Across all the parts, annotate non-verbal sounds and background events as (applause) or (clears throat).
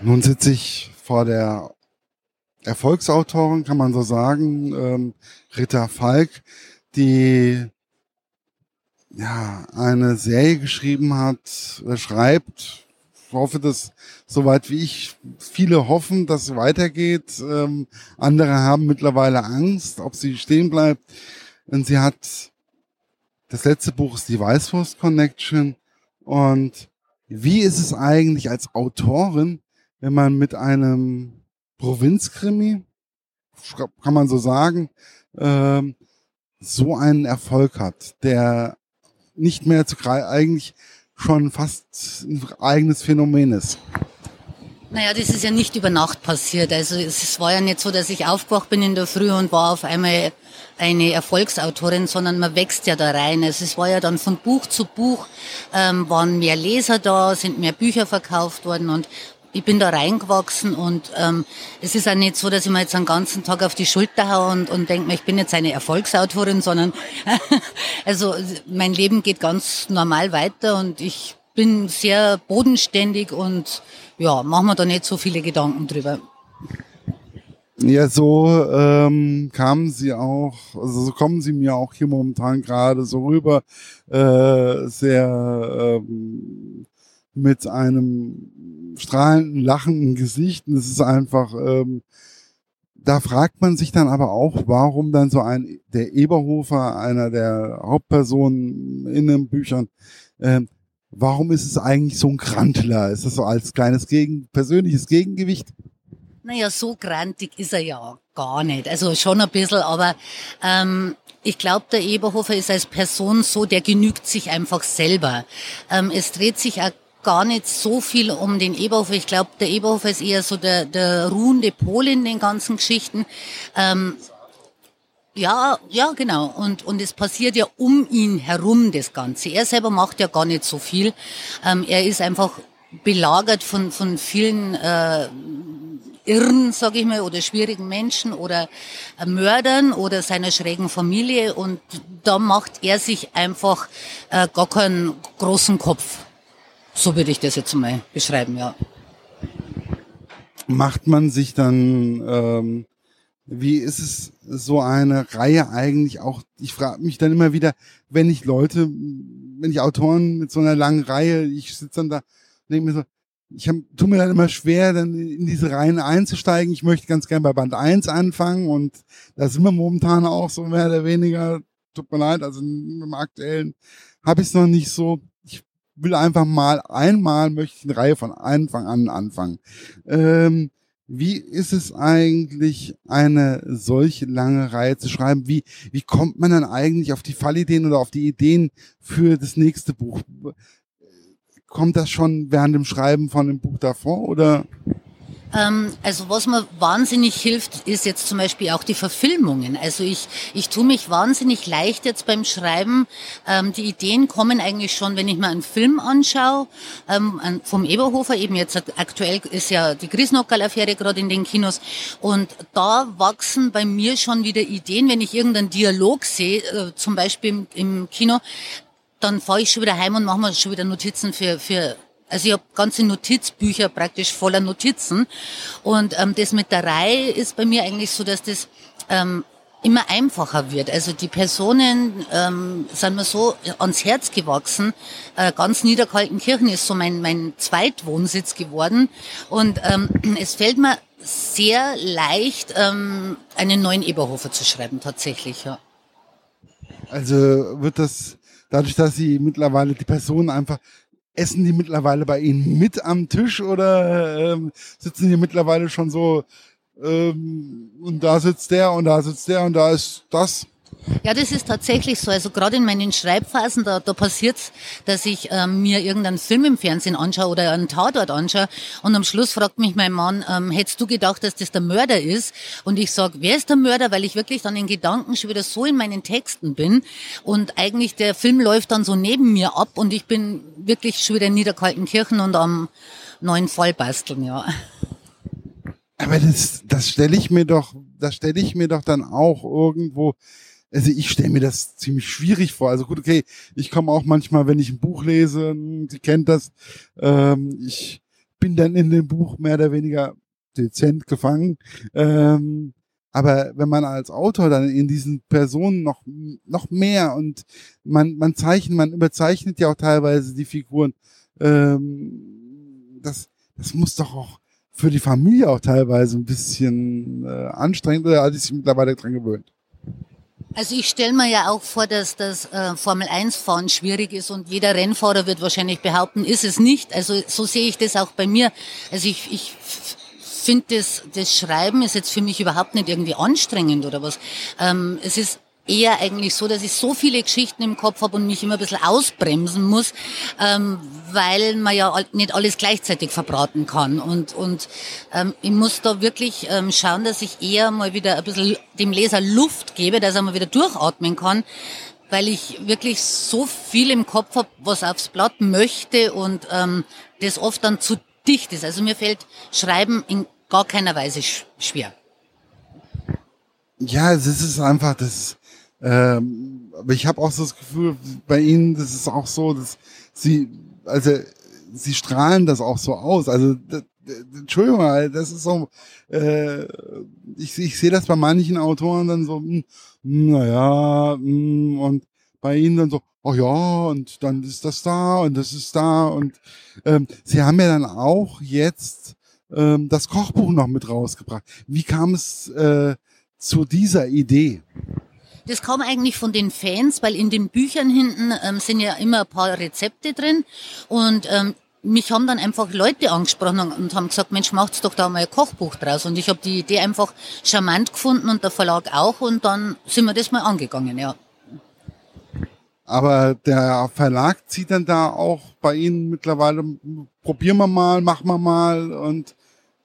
Nun sitze ich vor der Erfolgsautorin, kann man so sagen, ähm, Rita Falk, die ja eine Serie geschrieben hat, äh, schreibt. Ich hoffe, dass soweit wie ich viele hoffen, dass es weitergeht. Ähm, andere haben mittlerweile Angst, ob sie stehen bleibt. Und sie hat das letzte Buch ist die Weißwurst Connection. Und wie ist es eigentlich als Autorin, wenn man mit einem Provinzkrimi, kann man so sagen, ähm, so einen Erfolg hat, der nicht mehr zu eigentlich schon fast ein eigenes Phänomen ist. Naja, das ist ja nicht über Nacht passiert. Also es war ja nicht so, dass ich aufgewacht bin in der Früh und war auf einmal eine Erfolgsautorin, sondern man wächst ja da rein. Also es war ja dann von Buch zu Buch, ähm, waren mehr Leser da, sind mehr Bücher verkauft worden und ich bin da reingewachsen und ähm, es ist auch nicht so, dass ich mir jetzt einen ganzen Tag auf die Schulter haue und, und denke mir, ich bin jetzt eine Erfolgsautorin, sondern (laughs) also mein Leben geht ganz normal weiter und ich bin sehr bodenständig und ja, machen wir da nicht so viele Gedanken drüber. Ja, so ähm, kamen sie auch, also so kommen sie mir auch hier momentan gerade so rüber, äh, sehr ähm, mit einem strahlenden, lachenden Gesicht. Und es ist einfach, ähm, da fragt man sich dann aber auch, warum dann so ein, der Eberhofer, einer der Hauptpersonen in den Büchern, äh, warum ist es eigentlich so ein Krantler? Ist das so als kleines Gegen, persönliches Gegengewicht? Naja, so grantig ist er ja gar nicht. Also schon ein bisschen, aber ähm, ich glaube, der Eberhofer ist als Person so, der genügt sich einfach selber. Ähm, es dreht sich auch gar nicht so viel um den Eberhofer. Ich glaube, der Eberhofer ist eher so der, der ruhende Pol in den ganzen Geschichten. Ähm, ja, ja, genau. Und, und es passiert ja um ihn herum das Ganze. Er selber macht ja gar nicht so viel. Ähm, er ist einfach belagert von, von vielen äh, Irren, sage ich mal, oder schwierigen Menschen oder äh, Mördern oder seiner schrägen Familie. Und da macht er sich einfach äh, gar keinen großen Kopf. So würde ich das jetzt mal beschreiben, ja. Macht man sich dann ähm, wie ist es so eine Reihe eigentlich auch? Ich frage mich dann immer wieder, wenn ich Leute, wenn ich Autoren mit so einer langen Reihe, ich sitze dann da, denke mir so, ich hab, tu mir dann immer schwer, dann in diese Reihen einzusteigen. Ich möchte ganz gern bei Band 1 anfangen und da sind wir momentan auch so mehr oder weniger, tut mir leid, also im aktuellen habe ich es noch nicht so. Will einfach mal einmal möchte ich eine Reihe von Anfang an anfangen. Ähm, wie ist es eigentlich, eine solche lange Reihe zu schreiben? Wie, wie kommt man dann eigentlich auf die Fallideen oder auf die Ideen für das nächste Buch? Kommt das schon während dem Schreiben von dem Buch davor oder? Ähm, also was mir wahnsinnig hilft, ist jetzt zum Beispiel auch die Verfilmungen. Also ich, ich tue mich wahnsinnig leicht jetzt beim Schreiben. Ähm, die Ideen kommen eigentlich schon, wenn ich mir einen Film anschaue, ähm, vom Eberhofer, eben jetzt aktuell ist ja die Grisnockerl-Affäre gerade in den Kinos und da wachsen bei mir schon wieder Ideen, wenn ich irgendeinen Dialog sehe, äh, zum Beispiel im, Kino, dann fahre ich schon wieder heim und mache mir schon wieder Notizen für, für also ich habe ganze Notizbücher praktisch voller Notizen. Und ähm, das mit der Reihe ist bei mir eigentlich so, dass das ähm, immer einfacher wird. Also die Personen ähm, sind mir so ans Herz gewachsen. Äh, ganz Niederkaltenkirchen ist so mein, mein Zweitwohnsitz geworden. Und ähm, (clears throat) es fällt mir sehr leicht, ähm, einen neuen Eberhofer zu schreiben, tatsächlich, ja. Also wird das dadurch, dass sie mittlerweile die Personen einfach essen die mittlerweile bei Ihnen mit am Tisch oder ähm, sitzen die mittlerweile schon so ähm, und da sitzt der und da sitzt der und da ist das? Ja, das ist tatsächlich so. Also gerade in meinen Schreibphasen, da, da passiert's, dass ich ähm, mir irgendeinen Film im Fernsehen anschaue oder einen Tatort anschaue und am Schluss fragt mich mein Mann, ähm, hättest du gedacht, dass das der Mörder ist? Und ich sag, wer ist der Mörder? Weil ich wirklich dann in Gedanken schon wieder so in meinen Texten bin und eigentlich der Film läuft dann so neben mir ab und ich bin wirklich schon wieder in Niederkaltenkirchen und am neuen Fall basteln, ja. Aber das, das stelle ich mir doch, das stelle ich mir doch dann auch irgendwo also ich stelle mir das ziemlich schwierig vor. Also gut, okay, ich komme auch manchmal, wenn ich ein Buch lese, Sie kennt das, ähm, ich bin dann in dem Buch mehr oder weniger dezent gefangen. Ähm, aber wenn man als Autor dann in diesen Personen noch, noch mehr und man, man zeichnet, man überzeichnet ja auch teilweise die Figuren, ähm, das, das muss doch auch für die Familie auch teilweise ein bisschen äh, anstrengend oder hat sich mittlerweile dran gewöhnt? Also ich stelle mir ja auch vor, dass das äh, Formel 1 Fahren schwierig ist und jeder Rennfahrer wird wahrscheinlich behaupten, ist es nicht. Also so sehe ich das auch bei mir. Also ich, ich finde das, das Schreiben ist jetzt für mich überhaupt nicht irgendwie anstrengend oder was. Ähm, es ist eher eigentlich so, dass ich so viele Geschichten im Kopf habe und mich immer ein bisschen ausbremsen muss, ähm, weil man ja nicht alles gleichzeitig verbraten kann. Und, und ähm, ich muss da wirklich ähm, schauen, dass ich eher mal wieder ein bisschen dem Leser Luft gebe, dass er mal wieder durchatmen kann, weil ich wirklich so viel im Kopf habe, was aufs Blatt möchte und ähm, das oft dann zu dicht ist. Also mir fällt Schreiben in gar keiner Weise schwer. Ja, es ist einfach, das, ähm, aber ich habe auch so das Gefühl, bei Ihnen, das ist auch so, dass Sie, also Sie strahlen das auch so aus. Also Entschuldigung, das ist so, äh, ich, ich sehe das bei manchen Autoren dann so, mh, hm, naja, mh, hm, und bei ihnen dann so, oh ja, und dann ist das da und das ist da und ähm, sie haben ja dann auch jetzt ähm, das Kochbuch noch mit rausgebracht. Wie kam es äh, zu dieser Idee? Das kam eigentlich von den Fans, weil in den Büchern hinten ähm, sind ja immer ein paar Rezepte drin und ähm, mich haben dann einfach Leute angesprochen und haben gesagt, Mensch, macht's doch da mal ein Kochbuch draus. Und ich habe die Idee einfach charmant gefunden und der Verlag auch und dann sind wir das mal angegangen, ja. Aber der Verlag zieht dann da auch bei Ihnen mittlerweile, probieren wir mal, machen wir mal und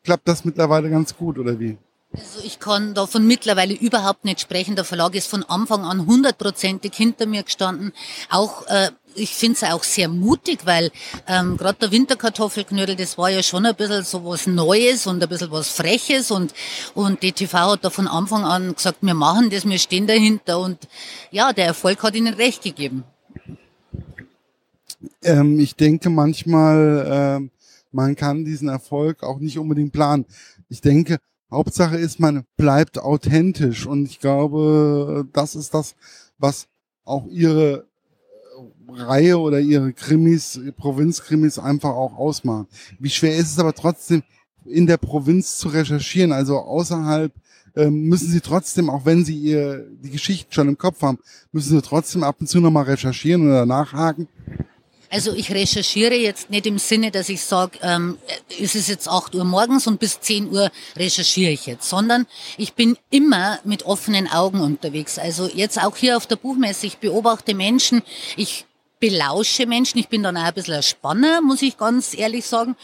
klappt das mittlerweile ganz gut oder wie? Also ich kann davon mittlerweile überhaupt nicht sprechen. Der Verlag ist von Anfang an hundertprozentig hinter mir gestanden. Auch äh, ich finde es auch sehr mutig, weil ähm, gerade der Winterkartoffelknödel, das war ja schon ein bisschen so was Neues und ein bisschen was Freches und, und die TV hat da von Anfang an gesagt, wir machen das, wir stehen dahinter und ja, der Erfolg hat ihnen recht gegeben. Ähm, ich denke manchmal, äh, man kann diesen Erfolg auch nicht unbedingt planen. Ich denke, Hauptsache ist, man bleibt authentisch und ich glaube, das ist das, was auch ihre Reihe oder ihre Krimis, Provinzkrimis einfach auch ausmachen. Wie schwer ist es aber trotzdem, in der Provinz zu recherchieren, also außerhalb ähm, müssen sie trotzdem, auch wenn sie ihr die Geschichten schon im Kopf haben, müssen sie trotzdem ab und zu nochmal recherchieren oder nachhaken. Also ich recherchiere jetzt nicht im Sinne, dass ich sage, ähm, es ist jetzt 8 Uhr morgens und bis 10 Uhr recherchiere ich jetzt, sondern ich bin immer mit offenen Augen unterwegs. Also jetzt auch hier auf der Buchmesse, ich beobachte Menschen, ich belausche Menschen, ich bin dann auch ein bisschen ein Spanner, muss ich ganz ehrlich sagen.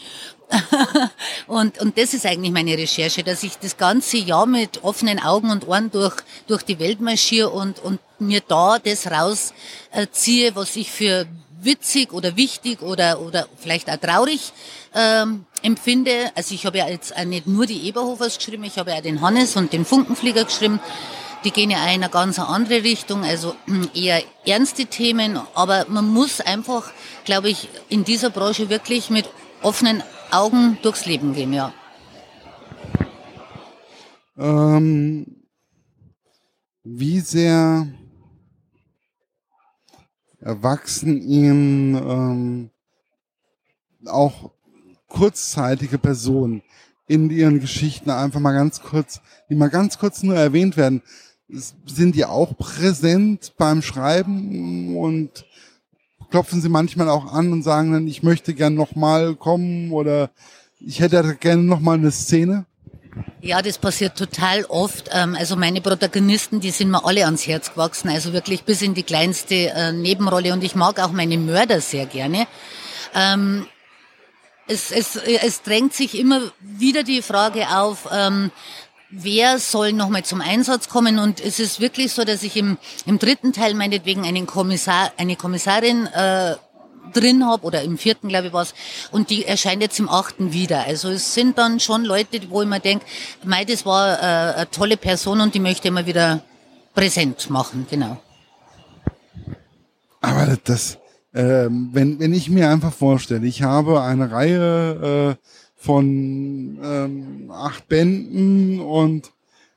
(laughs) und, und das ist eigentlich meine Recherche, dass ich das ganze Jahr mit offenen Augen und Ohren durch, durch die Welt marschiere und, und mir da das rausziehe, was ich für witzig oder wichtig oder, oder vielleicht auch traurig ähm, empfinde. Also ich habe ja jetzt auch nicht nur die Eberhofers geschrieben, ich habe ja auch den Hannes und den Funkenflieger geschrieben. Die gehen ja auch in eine ganz andere Richtung, also (clears throat) eher ernste Themen. Aber man muss einfach, glaube ich, in dieser Branche wirklich mit offenen Augen durchs Leben gehen, ja. Ähm, wie sehr erwachsen ihnen ähm, auch kurzzeitige Personen in ihren Geschichten einfach mal ganz kurz, die mal ganz kurz nur erwähnt werden, sind die auch präsent beim Schreiben und klopfen sie manchmal auch an und sagen dann, ich möchte gern nochmal kommen oder ich hätte gerne nochmal eine Szene? Ja, das passiert total oft. Ähm, also meine Protagonisten, die sind mir alle ans Herz gewachsen, also wirklich bis in die kleinste äh, Nebenrolle. Und ich mag auch meine Mörder sehr gerne. Ähm, es, es, es drängt sich immer wieder die Frage auf, ähm, wer soll nochmal zum Einsatz kommen. Und es ist wirklich so, dass ich im, im dritten Teil meinetwegen einen Kommissar, eine Kommissarin äh, drin habe oder im vierten, glaube ich, was und die erscheint jetzt im achten wieder. Also es sind dann schon Leute, wo ich mir denke, mei, das war äh, eine tolle Person und die möchte mal wieder präsent machen, genau. Aber das, ähm, wenn, wenn ich mir einfach vorstelle, ich habe eine Reihe äh, von ähm, acht Bänden und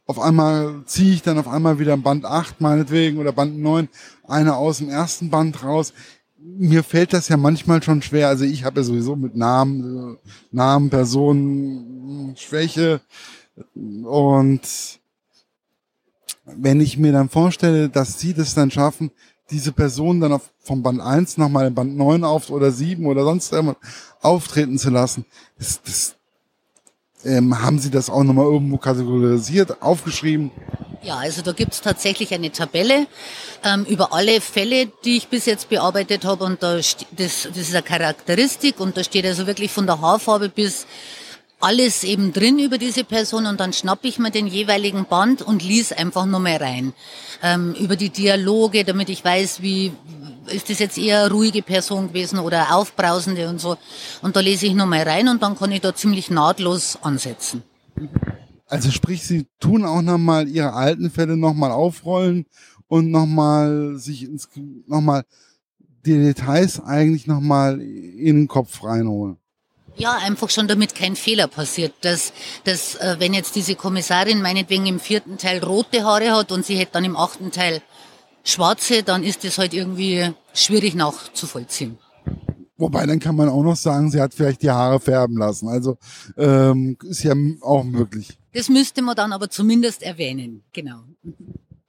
auf einmal ziehe ich dann auf einmal wieder Band 8 meinetwegen oder Band 9, eine aus dem ersten Band raus. Mir fällt das ja manchmal schon schwer. Also ich habe ja sowieso mit Namen, Namen, Personen, Schwäche. Und wenn ich mir dann vorstelle, dass sie das dann schaffen, diese Person dann auf, vom Band 1 nochmal in Band 9 auf oder 7 oder sonst irgendwas auftreten zu lassen, das, das, ähm, haben Sie das auch nochmal irgendwo kategorisiert, aufgeschrieben? Ja, also da gibt's tatsächlich eine Tabelle ähm, über alle Fälle, die ich bis jetzt bearbeitet habe. Und da das, das ist eine Charakteristik und da steht also wirklich von der Haarfarbe bis alles eben drin über diese Person und dann schnapp ich mir den jeweiligen Band und lies einfach nur mal rein. Ähm, über die Dialoge, damit ich weiß, wie ist das jetzt eher ruhige Person gewesen oder aufbrausende und so. Und da lese ich nur mal rein und dann kann ich da ziemlich nahtlos ansetzen. Also sprich, Sie tun auch nochmal Ihre alten Fälle nochmal aufrollen und nochmal sich ins, nochmal die Details eigentlich nochmal in den Kopf reinholen. Ja, einfach schon damit kein Fehler passiert. Dass, dass äh, wenn jetzt diese Kommissarin meinetwegen im vierten Teil rote Haare hat und sie hätte dann im achten Teil schwarze, dann ist das halt irgendwie schwierig nachzuvollziehen. Wobei, dann kann man auch noch sagen, sie hat vielleicht die Haare färben lassen. Also ähm, ist ja auch möglich. Das müsste man dann aber zumindest erwähnen, genau.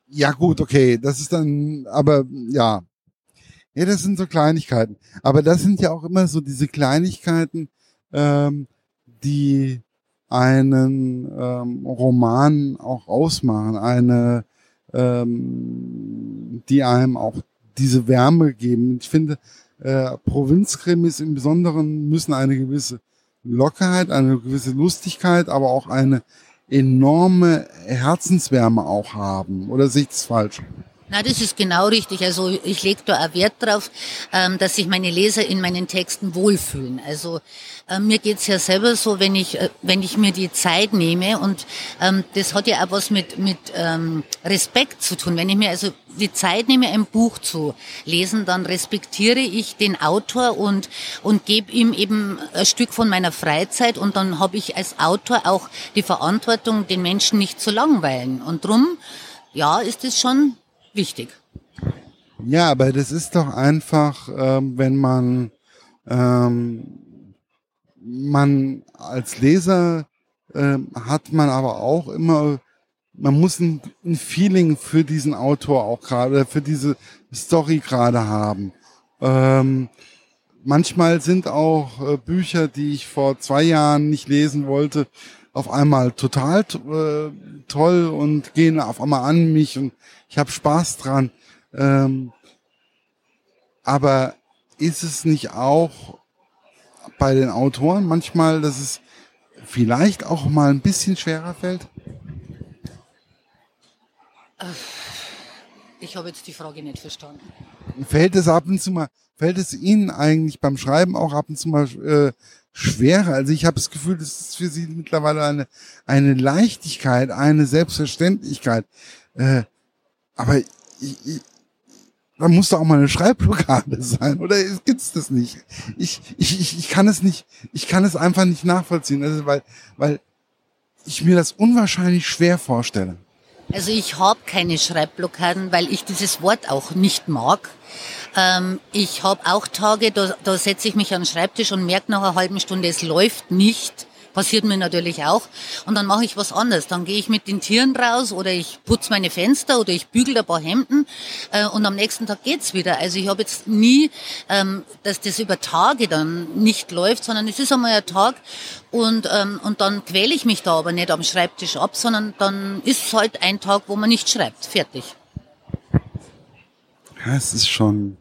Ja gut, okay, das ist dann, aber ja. Ja, das sind so Kleinigkeiten. Aber das sind ja auch immer so diese Kleinigkeiten, ähm, die einen ähm, Roman auch ausmachen, eine, ähm, die einem auch diese Wärme geben. Ich finde, äh, Provinzkrimis im Besonderen müssen eine gewisse Lockerheit, eine gewisse Lustigkeit, aber auch eine enorme Herzenswärme auch haben. Oder sehe ich das falsch? Na, das ist genau richtig. Also ich lege da auch Wert drauf, ähm, dass sich meine Leser in meinen Texten wohlfühlen. Also äh, mir geht's ja selber so, wenn ich, äh, wenn ich mir die Zeit nehme und ähm, das hat ja auch was mit, mit ähm, Respekt zu tun. Wenn ich mir also die Zeit nehme, ein Buch zu lesen, dann respektiere ich den Autor und, und gebe ihm eben ein Stück von meiner Freizeit und dann habe ich als Autor auch die Verantwortung, den Menschen nicht zu langweilen. Und drum, ja, ist es schon wichtig. Ja, aber das ist doch einfach, ähm, wenn man, ähm, man als Leser ähm, hat man aber auch immer, man muss ein, ein Feeling für diesen Autor auch gerade, für diese Story gerade haben. Ähm, manchmal sind auch äh, Bücher, die ich vor zwei Jahren nicht lesen wollte, auf einmal total äh, toll und gehen auf einmal an mich und ich habe Spaß dran. Ähm, aber ist es nicht auch bei den Autoren manchmal, dass es vielleicht auch mal ein bisschen schwerer fällt? Ich habe jetzt die Frage nicht verstanden. Fällt es ab und zu mal, fällt es Ihnen eigentlich beim Schreiben auch ab und zu mal äh, schwerer? Also ich habe das Gefühl, das ist für Sie mittlerweile eine, eine Leichtigkeit, eine Selbstverständlichkeit. Äh, aber ich, ich, da muss doch auch mal eine Schreibblockade sein, oder gibt's das nicht? Ich, ich, ich, ich kann es nicht, ich kann es einfach nicht nachvollziehen, also weil, weil ich mir das unwahrscheinlich schwer vorstelle. Also ich habe keine Schreibblockaden, weil ich dieses Wort auch nicht mag. Ähm, ich habe auch Tage, da, da setze ich mich an den Schreibtisch und merke nach einer halben Stunde, es läuft nicht. Passiert mir natürlich auch. Und dann mache ich was anderes. Dann gehe ich mit den Tieren raus oder ich putze meine Fenster oder ich bügel ein paar Hemden äh, und am nächsten Tag geht's wieder. Also ich habe jetzt nie, ähm, dass das über Tage dann nicht läuft, sondern es ist einmal ein Tag und, ähm, und dann quäle ich mich da aber nicht am Schreibtisch ab, sondern dann ist es halt ein Tag, wo man nicht schreibt. Fertig. Ja, es ist schon,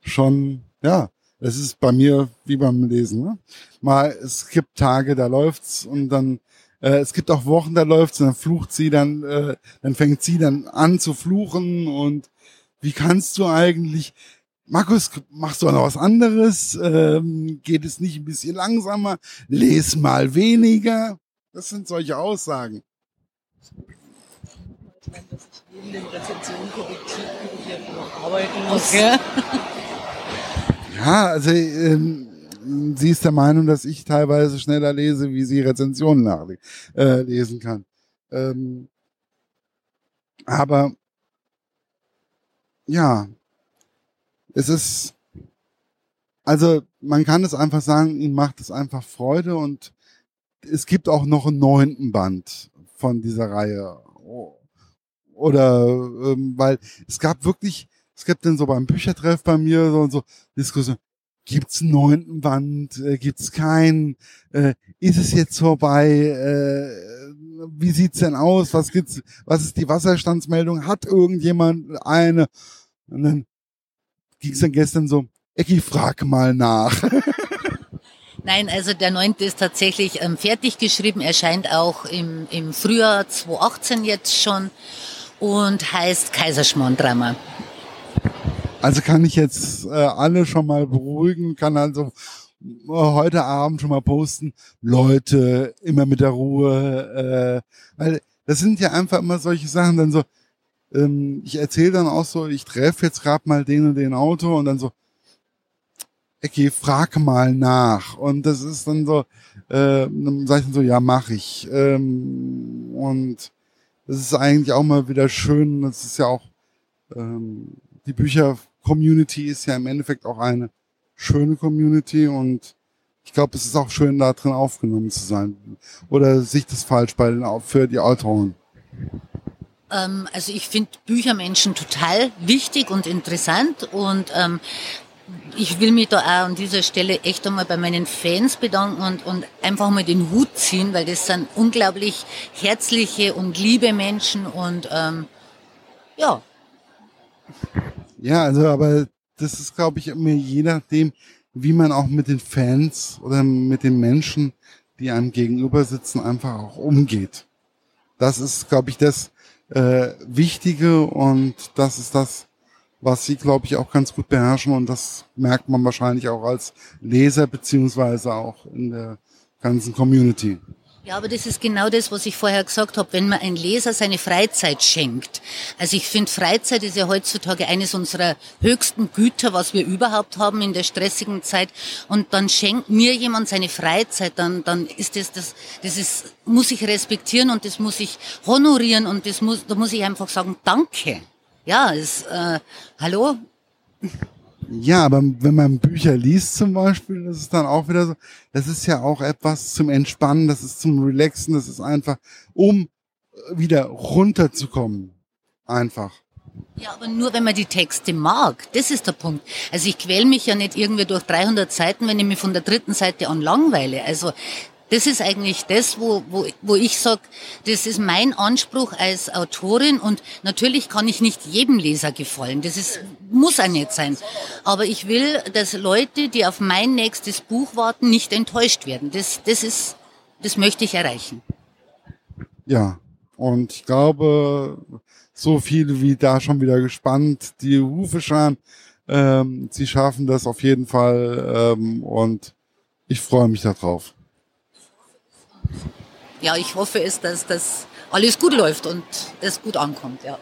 schon, ja, es ist bei mir wie beim Lesen. Ne? Mal, es gibt Tage, da läuft's und dann äh, es gibt auch Wochen, da läuft's und dann flucht sie, dann äh, dann fängt sie dann an zu fluchen und wie kannst du eigentlich Markus, machst du noch was anderes? Ähm, geht es nicht ein bisschen langsamer? Les mal weniger. Das sind solche Aussagen. Ich meine, dass ich neben den Rezensionen korrigieren noch arbeiten muss. Okay. (laughs) Ja, also ähm, sie ist der Meinung, dass ich teilweise schneller lese, wie sie Rezensionen nachlesen äh, kann. Ähm, aber ja, es ist, also man kann es einfach sagen, ihm macht es einfach Freude und es gibt auch noch einen neunten Band von dieser Reihe. Oder ähm, weil es gab wirklich, es gab dann so beim Büchertreff bei mir so und so Diskussion, gibt's einen neunten Band, äh, gibt's keinen, äh, ist es jetzt vorbei, äh, wie sieht's denn aus, was gibt's, was ist die Wasserstandsmeldung, hat irgendjemand eine? Und dann ging's dann gestern so, Ecki, frag mal nach. (laughs) Nein, also der neunte ist tatsächlich ähm, fertig geschrieben, erscheint auch im, im Frühjahr 2018 jetzt schon und heißt Kaiserschmarrn-Drama. Also kann ich jetzt äh, alle schon mal beruhigen, kann also äh, heute Abend schon mal posten, Leute, immer mit der Ruhe, äh, weil das sind ja einfach immer solche Sachen, dann so, ähm, ich erzähle dann auch so, ich treffe jetzt gerade mal den und den Auto und dann so, okay, frag mal nach. Und das ist dann so, äh, dann sag ich dann so, ja, mach ich. Ähm, und das ist eigentlich auch mal wieder schön. Das ist ja auch, ähm, die Bücher-Community ist ja im Endeffekt auch eine schöne Community und ich glaube, es ist auch schön, da drin aufgenommen zu sein. Oder sich das falsch bei den, für die Autoren? Ähm, also ich finde Büchermenschen total wichtig und interessant und ähm, ich will mich da auch an dieser Stelle echt einmal bei meinen Fans bedanken und, und einfach mal den Hut ziehen, weil das sind unglaublich herzliche und liebe Menschen und ähm, ja. Ja, also aber das ist, glaube ich, immer je nachdem, wie man auch mit den Fans oder mit den Menschen, die einem gegenüber sitzen, einfach auch umgeht. Das ist, glaube ich, das äh, Wichtige und das ist das, was sie, glaube ich, auch ganz gut beherrschen und das merkt man wahrscheinlich auch als Leser beziehungsweise auch in der ganzen Community. Ja, aber das ist genau das, was ich vorher gesagt habe, wenn man ein Leser seine Freizeit schenkt. Also ich finde, Freizeit ist ja heutzutage eines unserer höchsten Güter, was wir überhaupt haben in der stressigen Zeit. Und dann schenkt mir jemand seine Freizeit, dann, dann ist das, das, das ist, muss ich respektieren und das muss ich honorieren und das muss, da muss ich einfach sagen, danke ja, ist, äh, hallo? Ja, aber wenn man Bücher liest zum Beispiel, das ist dann auch wieder so, das ist ja auch etwas zum Entspannen, das ist zum Relaxen, das ist einfach, um wieder runterzukommen. Einfach. Ja, aber nur wenn man die Texte mag. Das ist der Punkt. Also ich quäl mich ja nicht irgendwie durch 300 Seiten, wenn ich mich von der dritten Seite an langweile. Also das ist eigentlich das, wo, wo, wo ich sage, das ist mein Anspruch als Autorin und natürlich kann ich nicht jedem Leser gefallen. Das ist, muss auch nicht sein. Aber ich will, dass Leute, die auf mein nächstes Buch warten, nicht enttäuscht werden. Das, das ist, das möchte ich erreichen. Ja, und ich glaube, so viele wie da schon wieder gespannt, die Hufe scharen. Ähm, sie schaffen das auf jeden Fall ähm, und ich freue mich darauf ja, ich hoffe es, dass das alles gut läuft und es gut ankommt, ja.